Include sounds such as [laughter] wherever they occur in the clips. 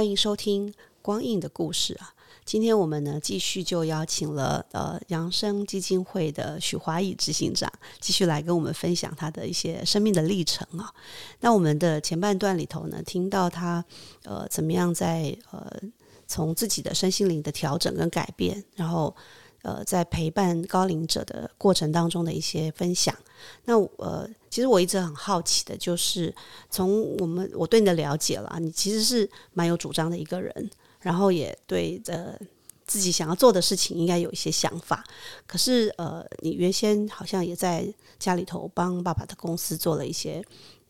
欢迎收听光印的故事啊！今天我们呢继续就邀请了呃扬生基金会的许华义执行长，继续来跟我们分享他的一些生命的历程啊。那我们的前半段里头呢，听到他呃怎么样在呃从自己的身心灵的调整跟改变，然后呃在陪伴高龄者的过程当中的一些分享。那呃，其实我一直很好奇的，就是从我们我对你的了解了，你其实是蛮有主张的一个人，然后也对呃自己想要做的事情应该有一些想法。可是呃，你原先好像也在家里头帮爸爸的公司做了一些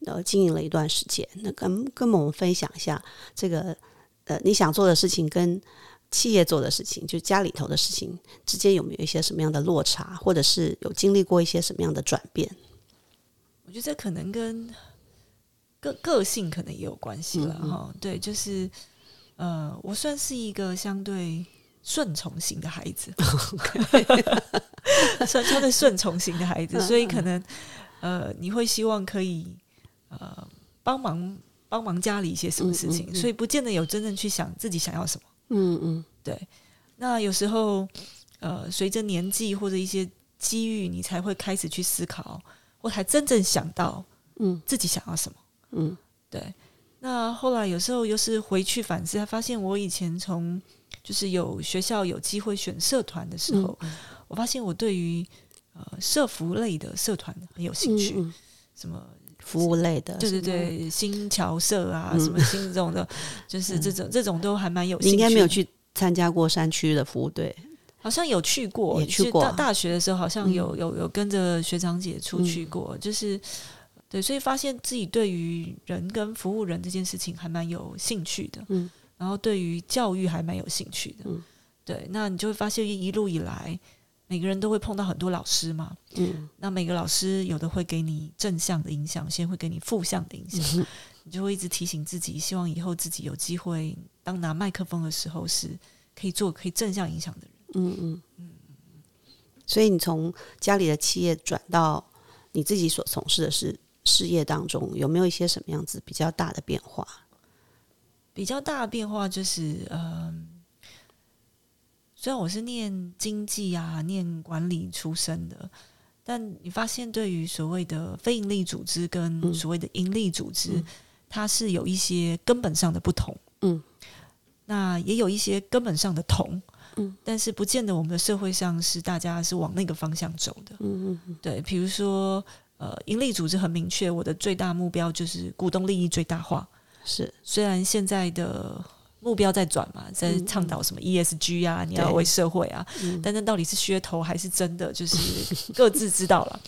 呃经营了一段时间，那跟跟我们分享一下这个呃你想做的事情跟企业做的事情，就家里头的事情之间有没有一些什么样的落差，或者是有经历过一些什么样的转变？我觉得这可能跟个个性可能也有关系了哈。对，就是呃，我算是一个相对顺从型的孩子，[laughs] 算相对顺从型的孩子，所以可能呃，你会希望可以呃帮忙帮忙家里一些什么事情，所以不见得有真正去想自己想要什么。嗯嗯，对。那有时候，呃，随着年纪或者一些机遇，你才会开始去思考，或才真正想到，嗯，自己想要什么。嗯，对。那后来有时候又是回去反思，发现我以前从就是有学校有机会选社团的时候，我发现我对于呃社服类的社团很有兴趣，什么。服务类的，对对对，新侨社啊，什么新这种的，[laughs] 就是这种这种都还蛮有。你应该没有去参加过山区的服务队，好像有去过，也去过。大大学的时候好像有有有跟着学长姐出去过，就是对，所以发现自己对于人跟服务人这件事情还蛮有兴趣的，嗯，然后对于教育还蛮有兴趣的，嗯，对，那你就会发现一路以来。每个人都会碰到很多老师嘛，嗯，那每个老师有的会给你正向的影响，先会给你负向的影响，你就会一直提醒自己，希望以后自己有机会当拿麦克风的时候是可以做可以正向影响的人。嗯嗯嗯。所以你从家里的企业转到你自己所从事的事事业当中，有没有一些什么样子比较大的变化？比较大的变化就是，嗯。虽然我是念经济啊、念管理出身的，但你发现对于所谓的非营利组织跟所谓的盈利组织，它是有一些根本上的不同。嗯，那也有一些根本上的同。嗯，但是不见得我们的社会上是大家是往那个方向走的。嗯嗯，对，比如说呃，盈利组织很明确，我的最大目标就是股东利益最大化。是，虽然现在的。目标在转嘛，在倡导什么 ESG 啊，你要为社会啊，但那到底是噱头还是真的，就是 [laughs] 各自知道了。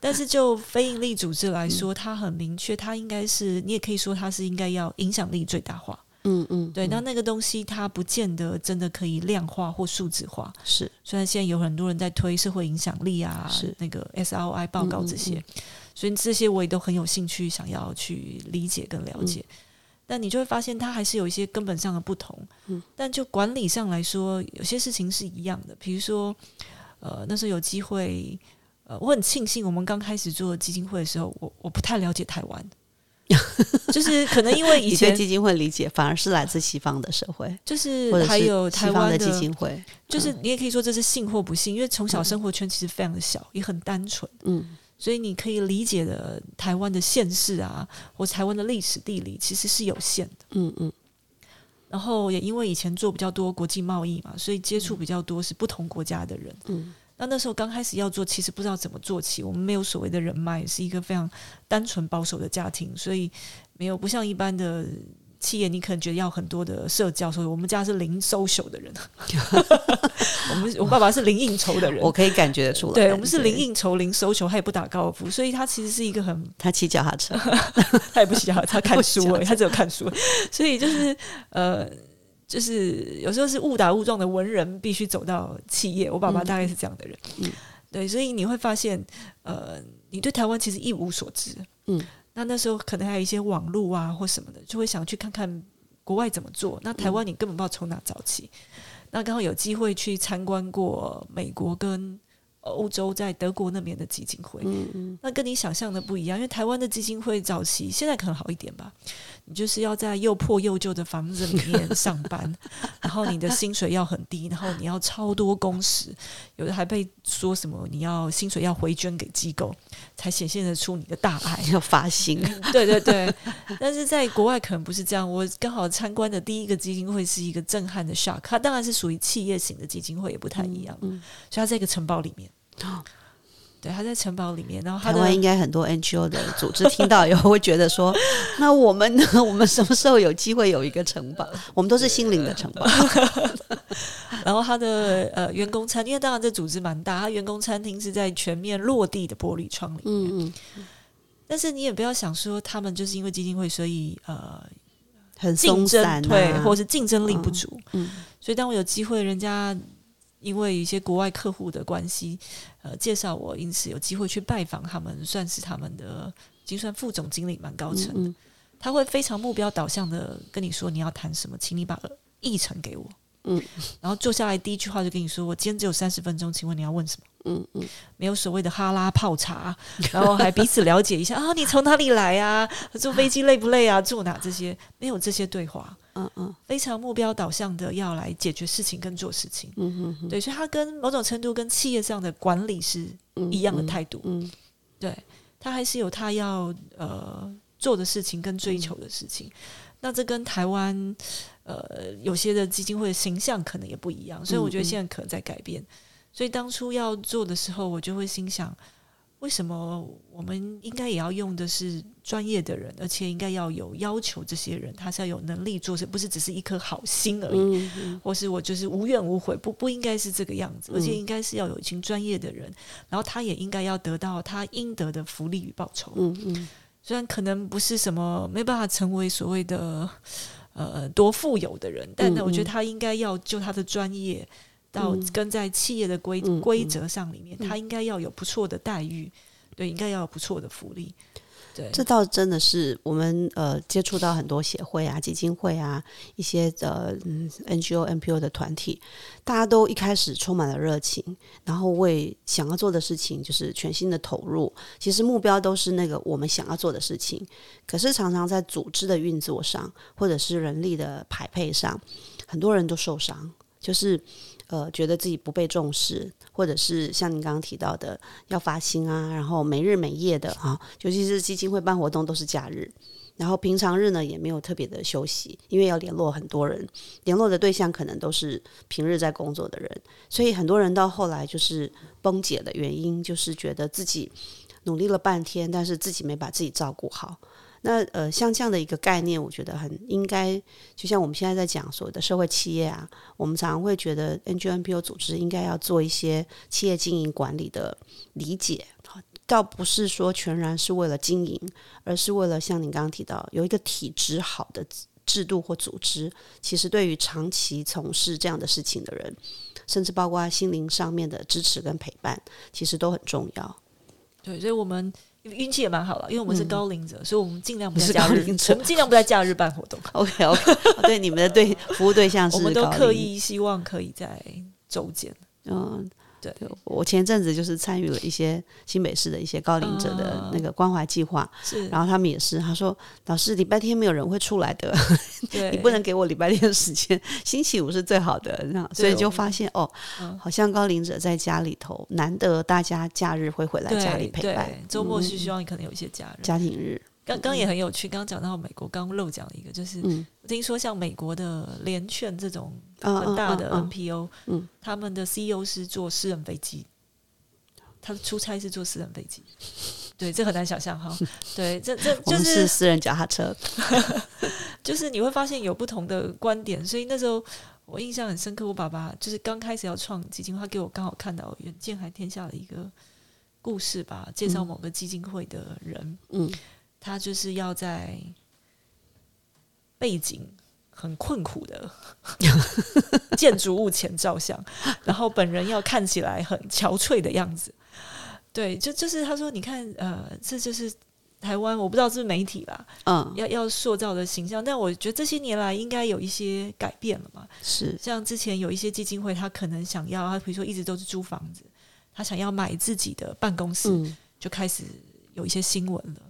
但是就非营利组织来说，它很明确，它应该是你也可以说它是应该要影响力最大化。嗯嗯，对。那那个东西它不见得真的可以量化或数字化。是，虽然现在有很多人在推社会影响力啊，是那个 SRI 报告这些，所以这些我也都很有兴趣想要去理解跟了解。但你就会发现，它还是有一些根本上的不同。嗯，但就管理上来说，有些事情是一样的。比如说，呃，那时候有机会，呃，我很庆幸我们刚开始做基金会的时候，我我不太了解台湾，[laughs] 就是可能因为以前基金会理解反而是来自西方的社会，就是还有台湾的基金会，就是你也可以说这是信或不信，因为从小生活圈其实非常的小，也很单纯。嗯。所以你可以理解的台湾的县市啊，或台湾的历史地理其实是有限的。嗯嗯。然后也因为以前做比较多国际贸易嘛，所以接触比较多是不同国家的人。嗯。那那时候刚开始要做，其实不知道怎么做起。我们没有所谓的人脉，是一个非常单纯保守的家庭，所以没有不像一般的企业，你可能觉得要很多的社交，所以我们家是零 social 的人，[laughs] 我们我爸爸是零应酬的人，我可以感觉得出来。对我们是零应酬、零 social，他也不打高尔夫，所以他其实是一个很他骑脚踏车，[laughs] 他也不骑脚踏车，他看书 [laughs] 诶，他只有看书，所以就是呃，就是有时候是误打误撞的文人必须走到企业，我爸爸大概是这样的人，嗯，对，所以你会发现，呃，你对台湾其实一无所知，嗯。那那时候可能还有一些网络啊或什么的，就会想去看看国外怎么做。那台湾你根本不知道从哪找起。那刚好有机会去参观过美国跟。欧洲在德国那边的基金会，嗯嗯，那跟你想象的不一样，因为台湾的基金会早期现在可能好一点吧，你就是要在又破又旧的房子里面 [laughs] 上班，然后你的薪水要很低，然后你要超多工时，有的还被说什么你要薪水要回捐给机构，才显现得出你的大爱要发薪，对对对，但是在国外可能不是这样，我刚好参观的第一个基金会是一个震撼的 shock，它当然是属于企业型的基金会，也不太一样，所以它在一个城堡里面。哦，[gasps] 对，他在城堡里面。然后台湾应该很多 NGO 的组织听到以后会觉得说：“ [laughs] 那我们呢？[laughs] 我们什么时候有机会有一个城堡？[laughs] 我们都是心灵的城堡。”然后他的呃员工餐，因为当然这组织蛮大，他员工餐厅是在全面落地的玻璃窗里面。嗯嗯。但是你也不要想说他们就是因为基金会，所以呃很竞争对，或是竞争力不足。嗯。所以当我有机会，人家。因为一些国外客户的关系，呃，介绍我，因此有机会去拜访他们，算是他们的精算副总经理，蛮高层的。他会非常目标导向的跟你说你要谈什么，请你把议程给我。嗯，然后坐下来第一句话就跟你说，我今天只有三十分钟，请问你要问什么？嗯嗯，没有所谓的哈拉泡茶，[laughs] 然后还彼此了解一下啊，你从哪里来啊？坐飞机累不累啊？住哪？这些没有这些对话。嗯嗯，非常目标导向的要来解决事情跟做事情。嗯嗯，对，所以他跟某种程度跟企业上的管理是一样的态度。嗯，对他还是有他要呃做的事情跟追求的事情。那这跟台湾呃有些的基金会的形象可能也不一样，所以我觉得现在可能在改变。所以当初要做的时候，我就会心想。为什么我们应该也要用的是专业的人，而且应该要有要求？这些人他是要有能力做事，不是只是一颗好心而已，或是我就是无怨无悔，不不应该是这个样子，而且应该是要有一群专业的人，然后他也应该要得到他应得的福利与报酬。嗯嗯，虽然可能不是什么没办法成为所谓的呃多富有的人，但呢，我觉得他应该要就他的专业。到跟在企业的规规则上里面，他应该要有不错的待遇，对，应该要有不错的福利。对，这倒真的是我们呃接触到很多协会啊、基金会啊、一些呃 NGO、NPO 的团体，大家都一开始充满了热情，然后为想要做的事情就是全心的投入。其实目标都是那个我们想要做的事情，可是常常在组织的运作上，或者是人力的排配上，很多人都受伤，就是。呃，觉得自己不被重视，或者是像您刚刚提到的要发薪啊，然后没日没夜的啊，尤其是基金会办活动都是假日，然后平常日呢也没有特别的休息，因为要联络很多人，联络的对象可能都是平日在工作的人，所以很多人到后来就是崩解的原因，就是觉得自己努力了半天，但是自己没把自己照顾好。那呃，像这样的一个概念，我觉得很应该，就像我们现在在讲所谓的社会企业啊，我们常常会觉得 NGO、NPO 组织应该要做一些企业经营管理的理解，倒不是说全然是为了经营，而是为了像您刚刚提到有一个体制好的制度或组织，其实对于长期从事这样的事情的人，甚至包括心灵上面的支持跟陪伴，其实都很重要。对，所以我们。运气也蛮好了，因为我们是高龄者，所以我们尽量不在假日，我们尽量不在假日办活动。OK OK，对你们的对服务对象是，[laughs] 我们都刻意希望可以在周间。嗯。对，我前阵子就是参与了一些新北市的一些高龄者的那个关怀计划，是，然后他们也是，他说老师礼拜天没有人会出来的，[laughs] 你不能给我礼拜天的时间，星期五是最好的，那，所以就发现哦，好像高龄者在家里头难得大家假日会回来家里陪伴，周末是希望你可能有一些假日，家庭日。刚刚也很有趣，刚刚讲到美国，刚刚漏讲了一个，就是听说像美国的联券这种很大的 NPO，嗯，他们的 CEO 是坐私人飞机，他的出差是坐私人飞机，对，这很难想象哈。对，这这 [laughs] 就是私人脚踏车，[laughs] [laughs] 就是你会发现有不同的观点，所以那时候我印象很深刻。我爸爸就是刚开始要创基金会，他给我刚好看到《远见海天下》的一个故事吧，介绍某个基金会的人，嗯他就是要在背景很困苦的 [laughs] 建筑物前照相，然后本人要看起来很憔悴的样子。对，就就是他说，你看，呃，这就是台湾，我不知道是是媒体吧，嗯，要要塑造的形象，但我觉得这些年来应该有一些改变了嘛。是像之前有一些基金会，他可能想要，他比如说一直都是租房子，他想要买自己的办公室，嗯，就开始有一些新闻了。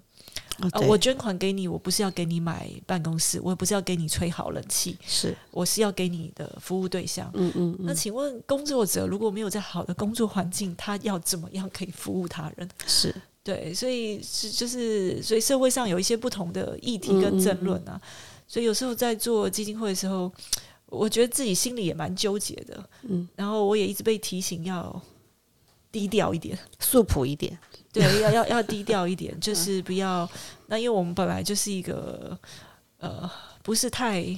我捐款给你，我不是要给你买办公室，我也不是要给你吹好冷气，是，我是要给你的服务对象。嗯嗯那嗯，请问工作者如果没有在好的工作环境，他要怎么样可以服务他人？是，对，所以是就是，所以社会上有一些不同的议题跟争论啊，所以有时候在做基金会的时候，我觉得自己心里也蛮纠结的，嗯，然后我也一直被提醒要低调一点，素朴一点，对，[laughs] 要要要低调一点，就是不要那，因为我们本来就是一个呃，不是太。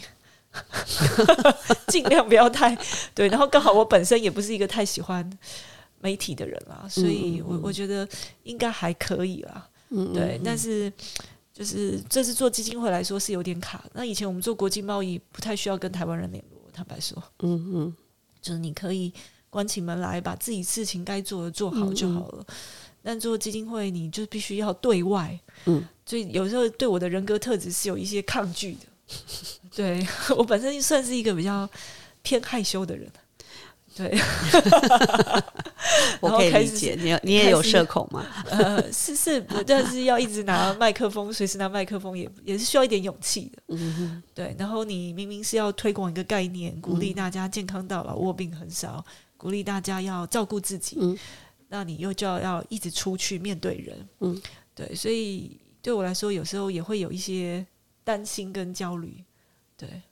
[laughs] 尽量不要太对，然后刚好我本身也不是一个太喜欢媒体的人啦，所以我我觉得应该还可以啦。嗯，对，但是就是这次做基金会来说是有点卡。那以前我们做国际贸易不太需要跟台湾人联络，坦白说，嗯嗯就是你可以关起门来把自己事情该做的做好就好了。但做基金会，你就必须要对外，嗯，所以有时候对我的人格特质是有一些抗拒的。[laughs] 对 [laughs] 我本身算是一个比较偏害羞的人，对，[laughs] 我可以理解，你你也有社恐吗？呃，是是，但是要一直拿麦克风，随时拿麦克风也也是需要一点勇气的。嗯对，然后你明明是要推广一个概念，鼓励大家健康到老，卧病很少，鼓励大家要照顾自己，嗯那你又就要要一直出去面对人，嗯，对，所以对我来说，有时候也会有一些担心跟焦虑，对，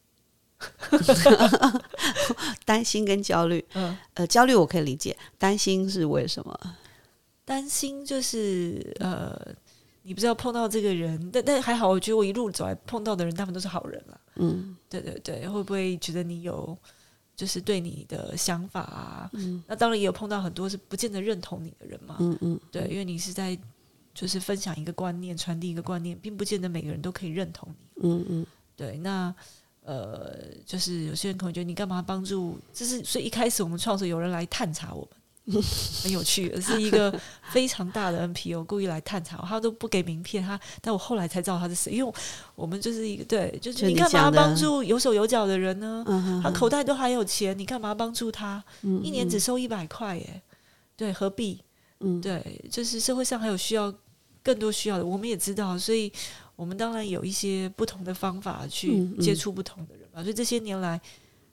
[laughs] 担心跟焦虑，嗯，呃，焦虑我可以理解，担心是为什么？担心就是呃，你不知道碰到这个人，但但还好，我觉得我一路走来碰到的人，他们都是好人了。嗯。对对对，会不会觉得你有就是对你的想法啊？嗯那当然也有碰到很多是不见得认同你的人嘛。嗯嗯，对，因为你是在就是分享一个观念，传递一个观念，并不见得每个人都可以认同你。嗯嗯对，那呃，就是有些人可能觉得你干嘛帮助？就是所以一开始我们创作有人来探查我们，很有趣，[laughs] 是一个非常大的 NPO 故意来探查，他都不给名片，他但我后来才知道他是谁，因为我们就是一个对，就是你你干嘛帮助有手有脚的人呢？嗯他口袋都还有钱，你干嘛帮助他？嗯一年只收一百块，耶，对，何必？嗯对，就是社会上还有需要更多需要的，我们也知道，所以我们当然有一些不同的方法去接触不同的人吧。所以这些年来，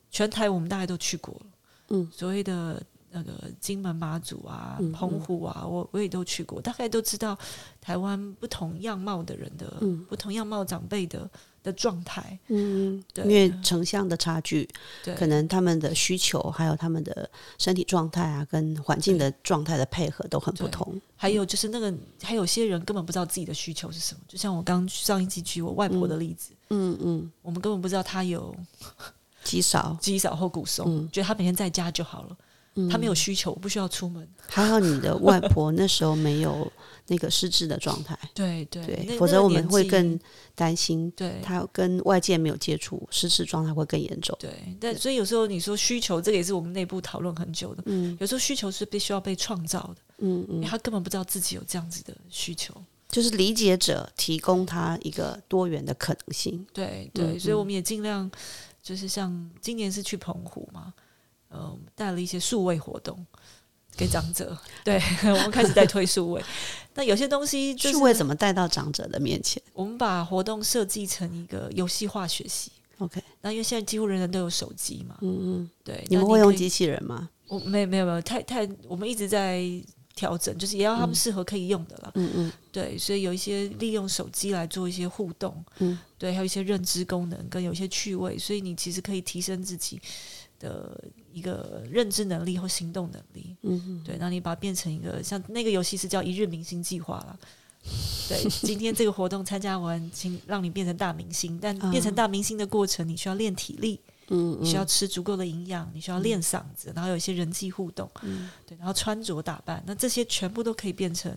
全台我们大家都去过了，嗯，所谓的那个金门、马祖啊、嗯澎湖啊，我我也都去过，大概都知道台湾不同样貌的人的、嗯。不同样貌长辈的的状态。嗯，对。因为城乡的差距，对，可能他们的需求还有他们的身体状态啊，跟环境的状态的配合都很不同。还有就是那个，还有些人根本不知道自己的需求是什么。就像我刚上一集举我外婆的例子，嗯嗯，我们根本不知道她有极少，[laughs] 肌少或骨松，嗯。觉得她每天在家就好了，嗯她没有需求，不需要出门。还好你的外婆那时候没有那个失智的状态，[laughs] 对对对，否则我们会更担心，对他跟外界没有接触，失智状态会更严重。对。但所以有时候你说需求，这个也是我们内部讨论很久的。嗯有时候需求是必须要被创造的，嗯嗯，因为他根本不知道自己有这样子的需求。就是理解者提供他一个多元的可能性。对对，嗯所以我们也尽量就是像今年是去澎湖嘛，呃，带了一些数位活动给长者，[laughs] 对 [laughs] 我们开始在推数位。[laughs] 那有些东西就是数位怎么带到长者的面前我们把活动设计成一个游戏化学习。？OK，那因为现在几乎人人都有手机嘛，嗯嗯，对，你们会用机器人吗？我没有没有没有太太，我们一直在调整，就是也要他们适合可以用的啦。嗯嗯对，所以有一些利用手机来做一些互动，嗯，对，还有一些认知功能跟有一些趣味，所以你其实可以提升自己的一个认知能力或行动能力。对，那你把它变成一个像那个游戏是叫一日明星计划了，对，今天这个活动参加完，请让你变成大明星。但变成大明星的过程，你需要练体力，嗯，你需要吃足够的营养，你需要练嗓子，然后有一些人际互动，嗯，对，然后穿着打扮，那这些全部都可以变成。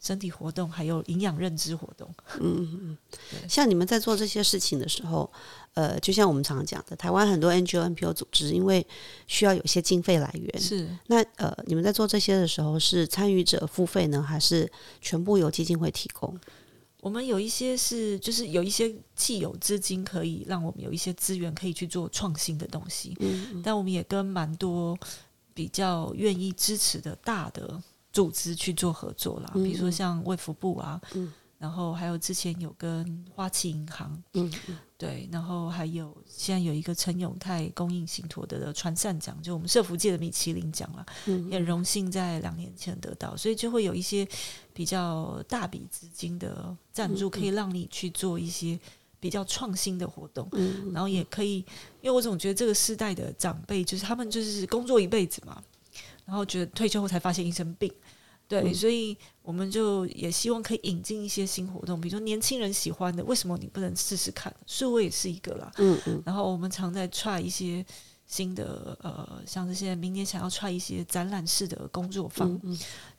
身体活动还有营养认知活动，嗯嗯嗯，像你们在做这些事情的时候，呃，就像我们常常讲的，台湾很多 NGO、NPO 组织，因为需要有一些经费来源，是。那呃，你们在做这些的时候，是参与者付费呢，还是全部由基金会提供？我们有一些是，就是有一些既有资金可以让我们有一些资源可以去做创新的东西，嗯，但我们也跟蛮多比较愿意支持的大的。组织去做合作啦，比如说像卫福部啊，然后还有之前有跟花旗银行，嗯，对，然后还有现在有一个陈永泰供应信托的传善奖，就我们社福界的米其林奖了，也荣幸在两年前得到，所以就会有一些比较大笔资金的赞助，可以让你去做一些比较创新的活动，然后也可以，因为我总觉得这个世代的长辈就是他们就是工作一辈子嘛。然后觉得退休后才发现一身病，对，所以我们就也希望可以引进一些新活动，比如说年轻人喜欢的，为什么你不能试试看？数位也是一个啦，嗯嗯。然后我们常在 try 一些新的，呃，像这些明年想要 try 一些展览式的工作坊，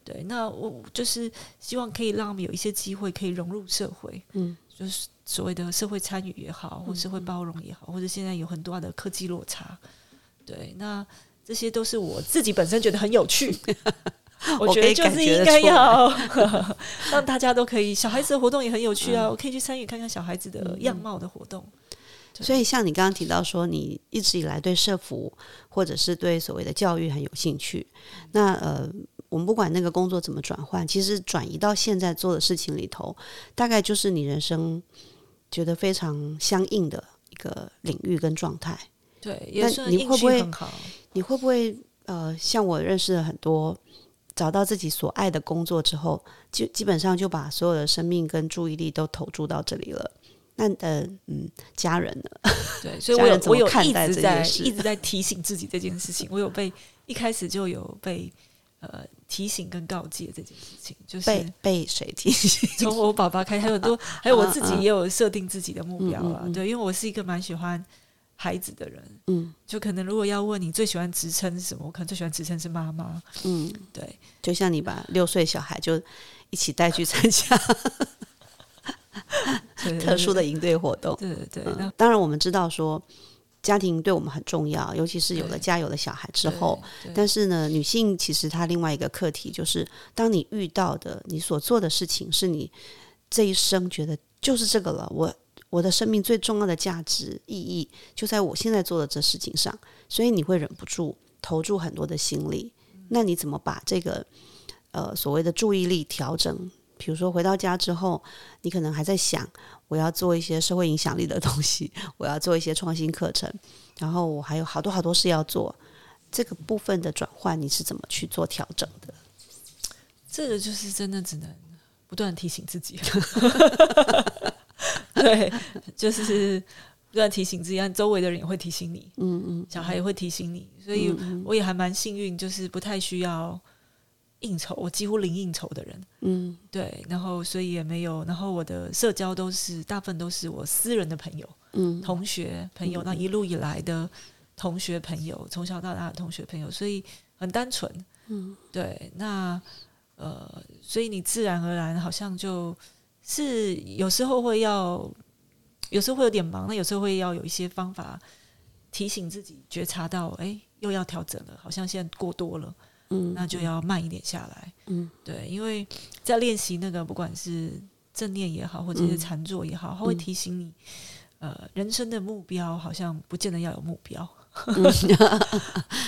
对。那我就是希望可以让我们有一些机会可以融入社会，嗯，就是所谓的社会参与也好，或社会包容也好，或者现在有很多的科技落差，对，那。这些都是我自己本身觉得很有趣，[laughs] 我觉得就是应该要 [laughs] 让大家都可以。小孩子的活动也很有趣啊，我可以去参与看看小孩子的样貌的活动。所以，像你刚刚提到说，你一直以来对社服或者是对所谓的教育很有兴趣。那呃，我们不管那个工作怎么转换，其实转移到现在做的事情里头，大概就是你人生觉得非常相应的一个领域跟状态。对，也是你会不会？你会不会呃，像我认识了很多找到自己所爱的工作之后，就基本上就把所有的生命跟注意力都投注到这里了。那呃嗯，家人呢？[laughs] 对，所以我有我有一直在一直在提醒自己这件事情。我有被一开始就有被呃提醒跟告诫这件事情，就是被被谁提醒？[laughs] 从我爸爸开始，还有很多，[laughs] 还有我自己也有设定自己的目标啊。对，因为我是一个蛮喜欢。孩子的人，嗯，就可能如果要问你最喜欢职称是什么，我可能最喜欢职称是妈妈，嗯，对，就像你把六岁小孩就一起带去参加 [laughs] 特殊的营队活动，对对对。那当然我们知道说家庭对我们很重要，尤其是有了家有了小孩之后，但是呢，女性其实她另外一个课题就是，当你遇到的你所做的事情是你这一生觉得就是这个了，我。我的生命最重要的价值意义就在我现在做的这事情上，所以你会忍不住投注很多的心力。那你怎么把这个呃所谓的注意力调整？比如说回到家之后，你可能还在想我要做一些社会影响力的东西，我要做一些创新课程，然后我还有好多好多事要做。这个部分的转换，你是怎么去做调整的？这个就是真的只能不断提醒自己。[laughs] [laughs] 对，就是不断提醒自己，周围的人也会提醒你，嗯嗯，小孩也会提醒你，所以我也还蛮幸运，就是不太需要应酬，我几乎零应酬的人，嗯，对，然后所以也没有，然后我的社交都是大部分都是我私人的朋友，嗯，同学朋友，那一路以来的同学朋友，从小到大的同学朋友，所以很单纯，嗯，对，那呃，所以你自然而然好像就。是有时候会要，有时候会有点忙，那有时候会要有一些方法提醒自己觉察到，哎，又要调整了，好像现在过多了，嗯，那就要慢一点下来，嗯，对，因为在练习那个不管是正念也好，或者是禅坐也好，他会提醒你，呃，人生的目标好像不见得要有目标，[laughs]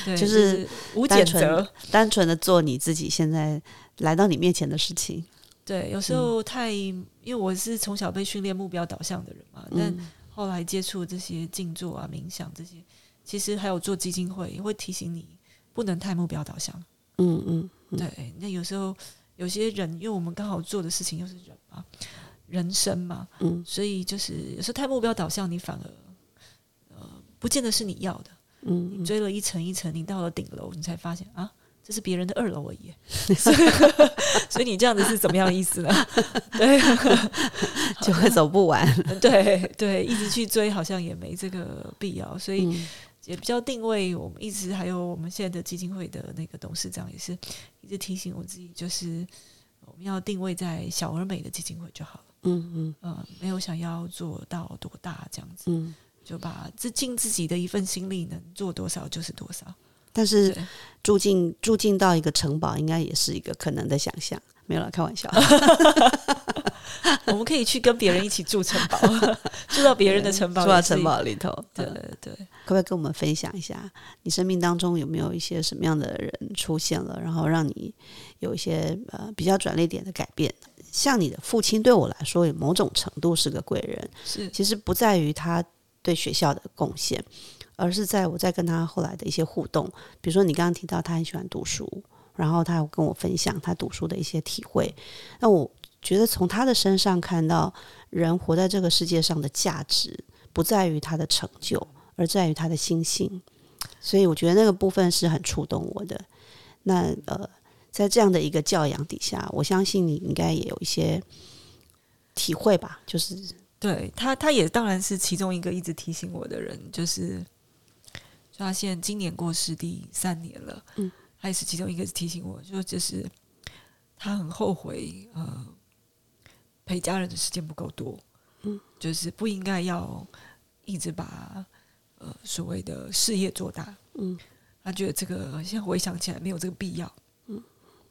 对，就是无简择，单纯的做你自己现在来到你面前的事情。对，有时候太，因为我是从小被训练目标导向的人嘛，但后来接触这些静坐啊、冥想这些，其实还有做基金会，也会提醒你不能太目标导向。嗯嗯，对。那有时候有些人，因为我们刚好做的事情又是人嘛，人生嘛，嗯，所以就是有时候太目标导向，你反而呃，不见得是你要的。嗯，你追了一层一层，你到了顶楼，你才发现啊，这是别人的二楼而已，[laughs] [laughs] 所以你这样子是怎么样的意思呢？[laughs] 对，就会走不完。对对，一直去追好像也没这个必要，所以也比较定位。我们一直还有我们现在的基金会的那个董事长也是一直提醒我自己，就是我们要定位在小而美的基金会就好了。嗯嗯呃，没有想要做到多大这样子，嗯，就把自尽自己的一份心力，能做多少就是多少。但是住进住进到一个城堡，应该也是一个可能的想象。没有了，开玩笑。[laughs] 我们可以去跟别人一起住城堡，[laughs] 住到别人的城堡，住到城堡里头。对对，可不可以跟我们分享一下，你生命当中有没有一些什么样的人出现了，然后让你有一些呃比较转捩点的改变？像你的父亲对我来说，有某种程度是个贵人。是，其实不在于他对学校的贡献。而是在我在跟他后来的一些互动，比如说你刚刚提到他很喜欢读书，然后他有跟我分享他读书的一些体会。那我觉得从他的身上看到，人活在这个世界上的价值不在于他的成就，而在于他的心性。所以我觉得那个部分是很触动我的。那呃，在这样的一个教养底下，我相信你应该也有一些体会吧？就是对他，他也当然是其中一个一直提醒我的人，就是。发现今年过世第三年了，嗯，他也是其中一个提醒我，就就是他很后悔，呃，陪家人的时间不够多，嗯，就是不应该要一直把呃所谓的事业做大，嗯，他觉得这个现在回想起来没有这个必要，嗯，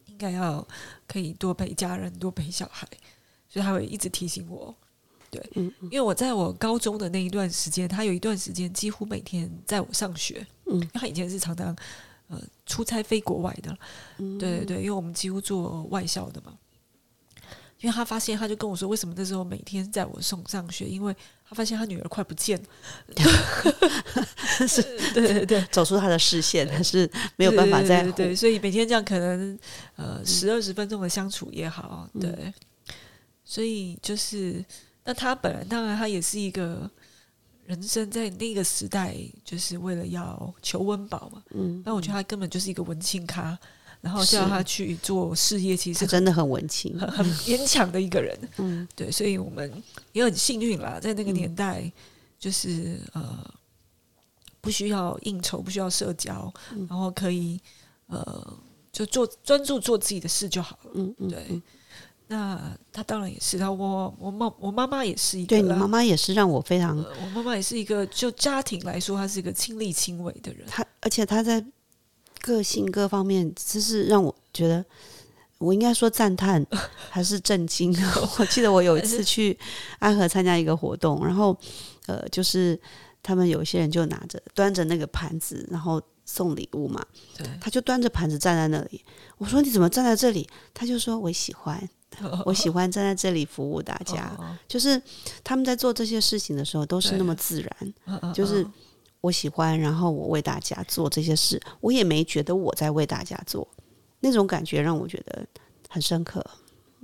应该要可以多陪家人，多陪小孩，所以他会一直提醒我。对，嗯，因为我在我高中的那一段时间，他有一段时间几乎每天在我上学，嗯，他以前是常常呃出差飞国外的，嗯，对对对，因为我们几乎做外校的嘛，因为他发现，他就跟我说，为什么那时候每天在我送上学，因为他发现他女儿快不见了，[laughs] 是，[laughs] 对对对，走出他的视线，他是没有办法再对，所以每天这样可能呃十二十分钟的相处也好，对，所以就是。那他本来当然他也是一个人生在那个时代，就是为了要求温饱嘛。嗯，那我觉得他根本就是一个文青咖，然后叫他去做事业，其实真的很文青，很很 [laughs] 勉强的一个人。嗯，对，所以我们也很幸运啦，在那个年代，就是呃，不需要应酬，不需要社交，然后可以呃，就做专注做自己的事就好了。嗯嗯，对。那他当然也是，他我我妈我妈妈也是一个，对你妈妈也是让我非常，我妈妈也是一个，就家庭来说，她是一个亲力亲为的人。她而且她在个性各方面，就是让我觉得，我应该说赞叹 [laughs] 还是震惊。[laughs] 我记得我有一次去安和参加一个活动，然后呃，就是他们有一些人就拿着端着那个盘子，然后送礼物嘛，对，他就端着盘子站在那里。我说你怎么站在这里？他就说我喜欢。我喜欢站在这里服务大家，就是他们在做这些事情的时候都是那么自然，就是我喜欢，然后我为大家做这些事，我也没觉得我在为大家做，那种感觉让我觉得很深刻。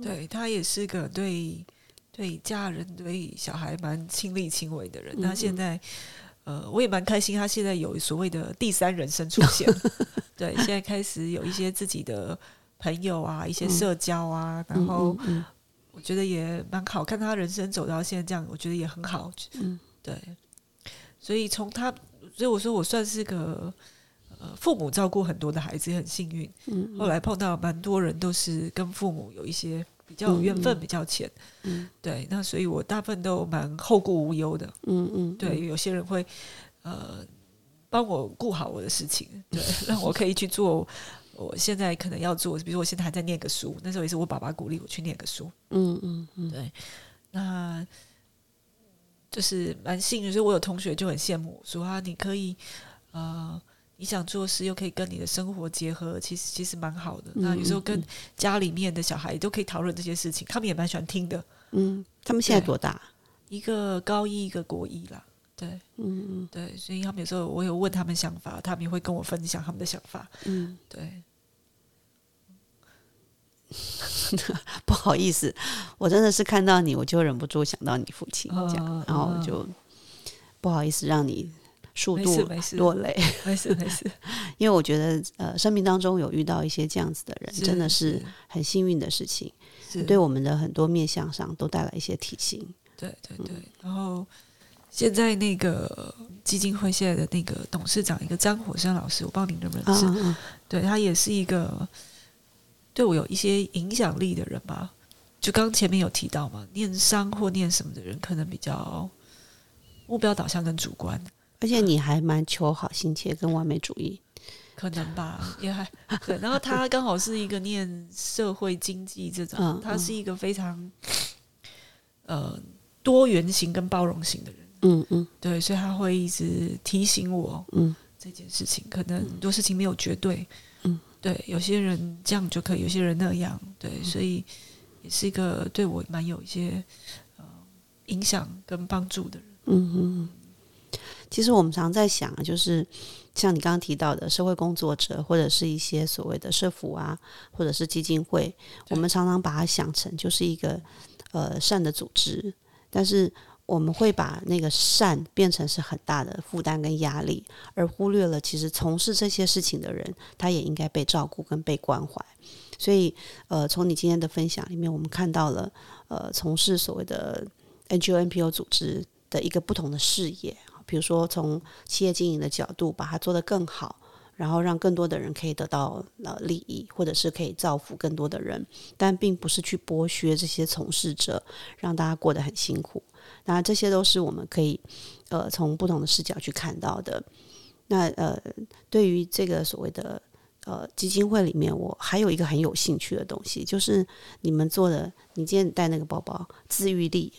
对他也是个对对家人、对小孩蛮亲力亲为的人。他现在呃，我也蛮开心，他现在有所谓的第三人生出现，[laughs] 对，现在开始有一些自己的。朋友啊，一些社交啊，然后我觉得也蛮好看。他人生走到现在这样，我觉得也很好。嗯，对。所以从他，所以我说我算是个呃父母照顾很多的孩子，也很幸运。嗯，后来碰到蛮多人都是跟父母有一些比较缘分比较浅。嗯，对。那所以我大部分都蛮后顾无忧的。嗯嗯，对。有些人会呃帮我顾好我的事情，对，[laughs] 让我可以去做。我现在可能要做，比如我现在还在念个书，那时候也是我爸爸鼓励我去念个书。嗯嗯嗯，对，那就是蛮幸运，所以我有同学就很羡慕，说啊，你可以呃，你想做事又可以跟你的生活结合，其实其实蛮好的。那有时候跟家里面的小孩都可以讨论这些事情，他们也蛮喜欢听的。嗯，他们现在多大？一个高一，一个国一啦。对，嗯嗯，对，所以他们有时候我有问他们想法，他们也会跟我分享他们的想法。嗯，对。[laughs] 不好意思，我真的是看到你，我就忍不住想到你父亲这样，然后就不好意思让你速度落泪，没事没事。因为我觉得呃，生命当中有遇到一些这样子的人，真的是是很幸运的事情，是对我们的很多面向上都带来一些提醒。对对对，然后现在那个基金会现在的那个董事长，一个张火生老师，我不知道你认不认识？嗯嗯对他也是一个对我有一些影响力的人吧。就刚刚前面有提到嘛，念商或念什么的人，可能比较目标导向跟主观，而且你还蛮求好心切跟完美主义。可能吧，也还对。然后他刚好是一个念社会经济这种，嗯他是一个非常呃多元型跟包容型的人。嗯嗯对，所以他会一直提醒我嗯这件事情，可能很多事情没有绝对，嗯，对，有些人这样就可以，有些人那样，对，所以也是一个对我蛮有一些呃影响跟帮助的人，嗯嗯。其实我们常在想，就是像你刚刚提到的社会工作者，或者是一些所谓的社服啊，或者是基金会，我们常常把它想成就是一个呃善的组织，但是我们会把那个善变成是很大的负担跟压力，而忽略了其实从事这些事情的人，他也应该被照顾跟被关怀。所以，呃，从你今天的分享里面，我们看到了呃，从事所谓的 NGO、NPO 组织的一个不同的视野，比如说从企业经营的角度，把它做得更好。然后让更多的人可以得到呃利益，或者是可以造福更多的人，但并不是去剥削这些从事者，让大家过得很辛苦。那这些都是我们可以呃从不同的视角去看到的。那呃，对于这个所谓的呃基金会里面，我还有一个很有兴趣的东西，就是你们做的，你今天带那个包包，自愈力。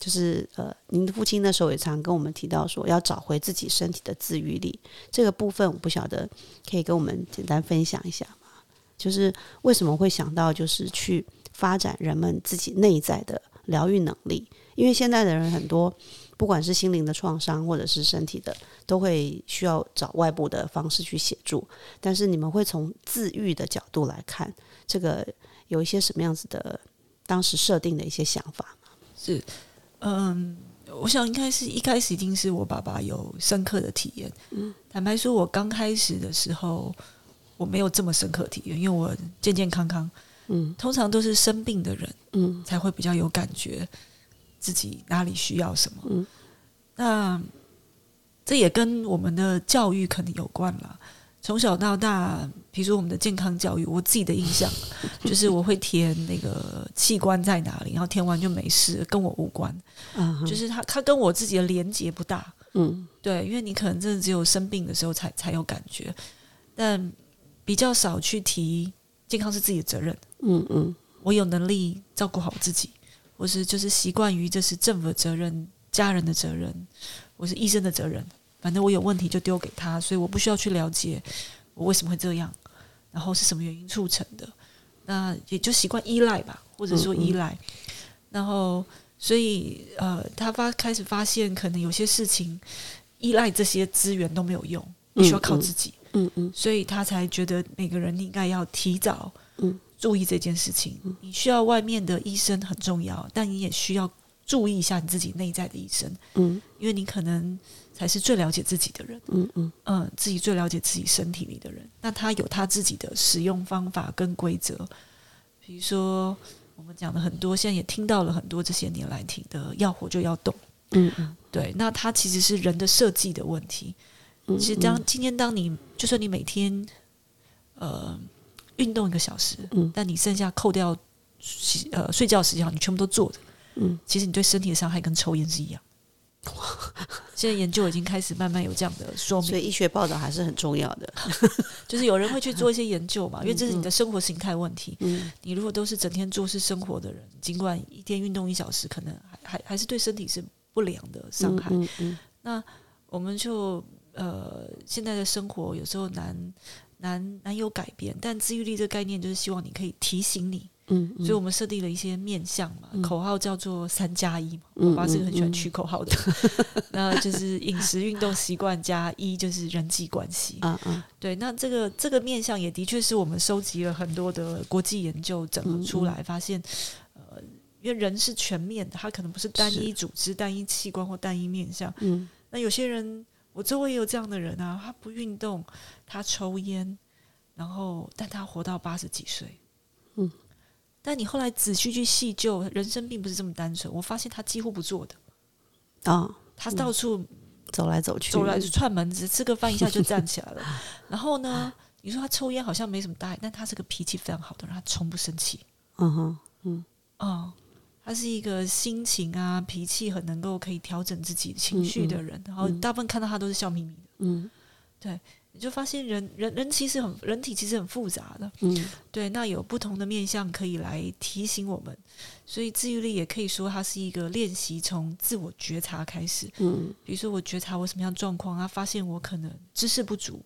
就是呃，您的父亲那时候也常跟我们提到说，要找回自己身体的自愈力。这个部分我不晓得，可以跟我们简单分享一下吗？就是为什么会想到就是去发展人们自己内在的疗愈能力？因为现在的人很多，不管是心灵的创伤或者是身体的，都会需要找外部的方式去协助。但是你们会从自愈的角度来看，这个有一些什么样子的当时设定的一些想法吗？是，嗯，我想应该是一开始一定是我爸爸有深刻的体验。嗯，坦白说，我刚开始的时候我没有这么深刻体验，因为我健健康康。嗯通常都是生病的人嗯才会比较有感觉，自己哪里需要什么。嗯，那这也跟我们的教育可能有关了。从小到大，比如说我们的健康教育，我自己的印象 [laughs] 就是我会填那个器官在哪里，然后填完就没事，跟我无关。啊，就是它它跟我自己的连接不大。嗯对，因为你可能真的只有生病的时候才才有感觉，但比较少去提健康是自己的责任。嗯嗯我有能力照顾好自己，或是就是习惯于这是政府的责任、家人的责任，我是医生的责任。反正我有问题就丢给他，所以我不需要去了解我为什么会这样，然后是什么原因促成的。那也就习惯依赖吧，或者说依赖。然后，所以呃，他发开始发现，可能有些事情依赖这些资源都没有用，你需要靠自己。嗯嗯所以他才觉得每个人应该要提早嗯注意这件事情。你需要外面的医生很重要，但你也需要注意一下你自己内在的医生，嗯因为你可能才是最了解自己的人。嗯嗯嗯，自己最了解自己身体里的人，那他有他自己的使用方法跟规则。比如说，我们讲的很多，现在也听到了很多这些年来听的“要活就要动”。嗯嗯对，那它其实是人的设计的问题。嗯，其实当今天当你就算你每天呃运动一个小时，嗯但你剩下扣掉呃睡觉时间，你全部都坐着，嗯，其实你对身体的伤害跟抽烟是一样。[laughs] 现在研究已经开始慢慢有这样的说明，所以医学报道还是很重要的。[laughs] 就是有人会去做一些研究嘛，因为这是你的生活形态问题。嗯你如果都是整天做事生活的人，尽管一天运动一小时，可能还还还是对身体是不良的伤害。嗯嗯那我们就呃，现在的生活有时候难难难有改变，但自愈力这个概念就是希望你可以提醒你，嗯嗯，所以我们设定了一些面向嘛，嗯。口号叫做三加一嘛。嗯我爸是个很喜欢嗯取口号的，[laughs] 那就是饮食、运动习惯加一就是人际关系。啊啊。对，那这个这个面向也的确是我们收集了很多的国际研究整合出来，发现呃，因为人是全面的，他可能不是单一组织、单一器官或单一面向。嗯。那有些人我周围也有这样的人啊，他不运动，他抽烟，然后但他活到八十几岁，嗯，但你后来仔细去细究，人生并不是这么单纯。我发现他几乎不做的啊，他到处走来走去，走来串门子，吃个饭一下就站起来了。[laughs] 然后呢，你说他抽烟好像没什么大碍，但他是个脾气非常好的人，他从不生气。嗯哼，嗯，哦。他是一个心情啊、脾气很能够可以调整自己情绪的人，然后大部分看到他都是笑眯眯的。嗯，对，你就发现人人人其实很人体其实很复杂的。嗯，对，那有不同的面相可以来提醒我们，所以自愈力也可以说它是一个练习，从自我觉察开始。嗯，比如说我觉察我什么样状况啊，发现我可能知识不足，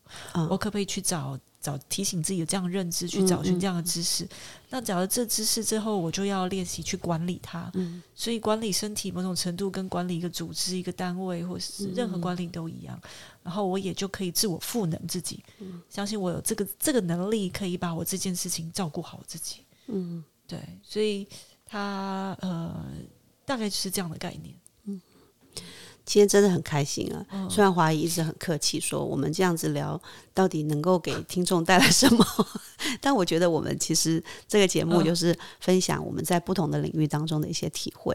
我可不可以去找？找提醒自己有这样认知，去找寻这样的知识。那找了这知识之后，我就要练习去管理它。所以管理身体某种程度跟管理一个组织、一个单位，或是任何管理都一样。然后我也就可以自我赋能自己，相信我有这个这个能力，可以把我这件事情照顾好自己。嗯，对，所以他呃，大概就是这样的概念。今天真的很开心啊！虽然华姨一直很客气，说我们这样子聊到底能够给听众带来什么，[laughs] 但我觉得我们其实这个节目就是分享我们在不同的领域当中的一些体会。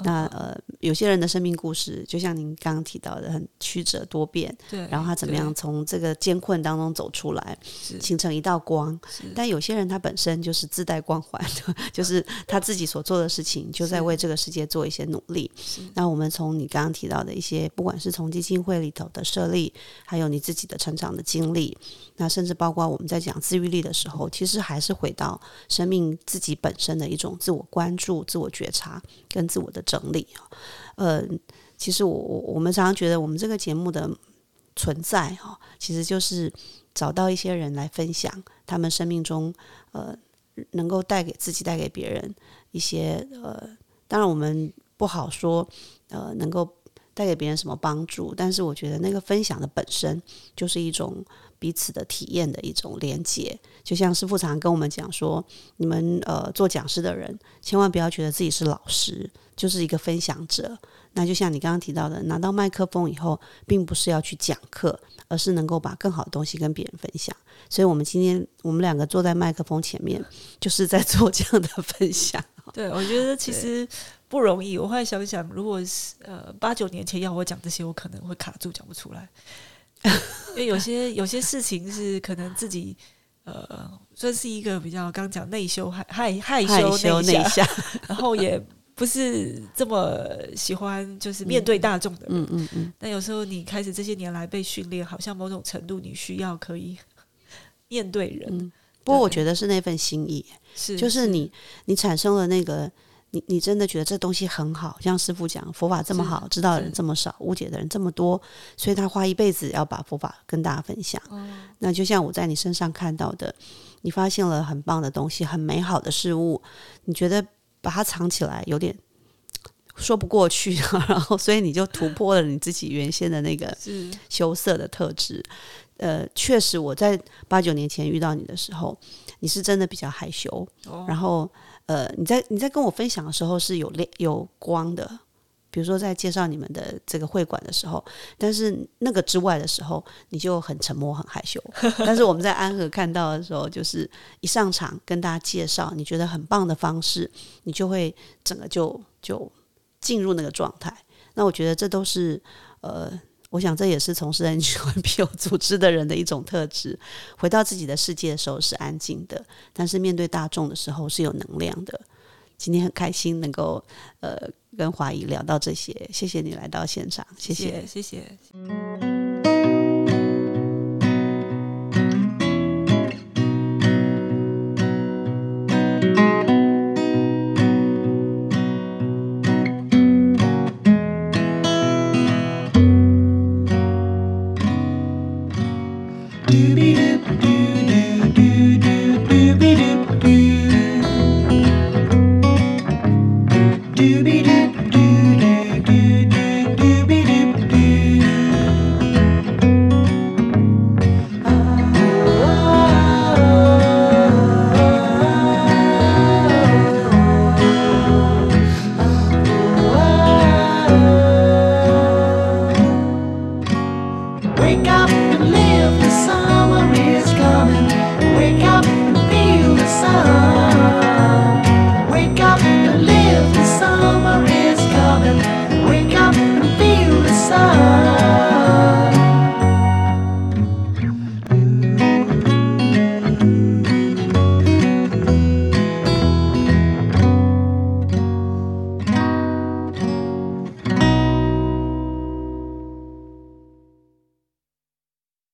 那呃，有些人的生命故事，就像您刚刚提到的，很曲折多变。对，然后他怎么样从这个艰困当中走出来，形成一道光。但有些人他本身就是自带光环，[laughs] 就是他自己所做的事情就在为这个世界做一些努力。那我们从你刚刚提到的。一些不管是从基金会里头的设立，还有你自己的成长的经历，那甚至包括我们在讲自愈力的时候，其实还是回到生命自己本身的一种自我关注、自我觉察跟自我的整理啊。呃，其实我我我们常常觉得我们这个节目的存在哈，其实就是找到一些人来分享他们生命中呃能够带给自己、带给别人一些呃，当然我们不好说呃能够。带给别人什么帮助？但是我觉得那个分享的本身就是一种彼此的体验的一种连接。就像师傅常跟我们讲说，你们呃做讲师的人，千万不要觉得自己是老师，就是一个分享者。那就像你刚刚提到的，拿到麦克风以后，并不是要去讲课，而是能够把更好的东西跟别人分享。所以，我们今天我们两个坐在麦克风前面，就是在做这样的分享。[laughs] 对，我觉得其实。不容易，我后来想想，如果是呃八九年前要我讲这些，我可能会卡住讲不出来，[laughs] 因为有些有些事情是可能自己呃算是一个比较刚讲内羞害害害羞内向，然后也不是这么喜欢就是面对大众的人，嗯嗯嗯。那有时候你开始这些年来被训练，好像某种程度你需要可以面对人，不过我觉得是那份心意，是就是你你产生了那个。你你真的觉得这东西很好，像师傅讲佛法这么好，知道的人这么少，误解的人这么多，所以他花一辈子要把佛法跟大家分享。那就像我在你身上看到的，你发现了很棒的东西，很美好的事物，你觉得把它藏起来有点说不过去，[laughs] 然后所以你就突破了你自己原先的那个羞涩的特质。呃，确实我在八九年前遇到你的时候，你是真的比较害羞，然后。呃，你在你在跟我分享的时候是有亮有光的，比如说在介绍你们的这个会馆的时候，但是那个之外的时候，你就很沉默很害羞。[laughs] 但是我们在安和看到的时候，就是一上场跟大家介绍你觉得很棒的方式，你就会整个就就进入那个状态。那我觉得这都是呃。我想这也是从事 NGO [laughs] 组织的人的一种特质。回到自己的世界的时候是安静的，但是面对大众的时候是有能量的。今天很开心能够呃跟华谊聊到这些，谢谢你来到现场，谢谢谢谢。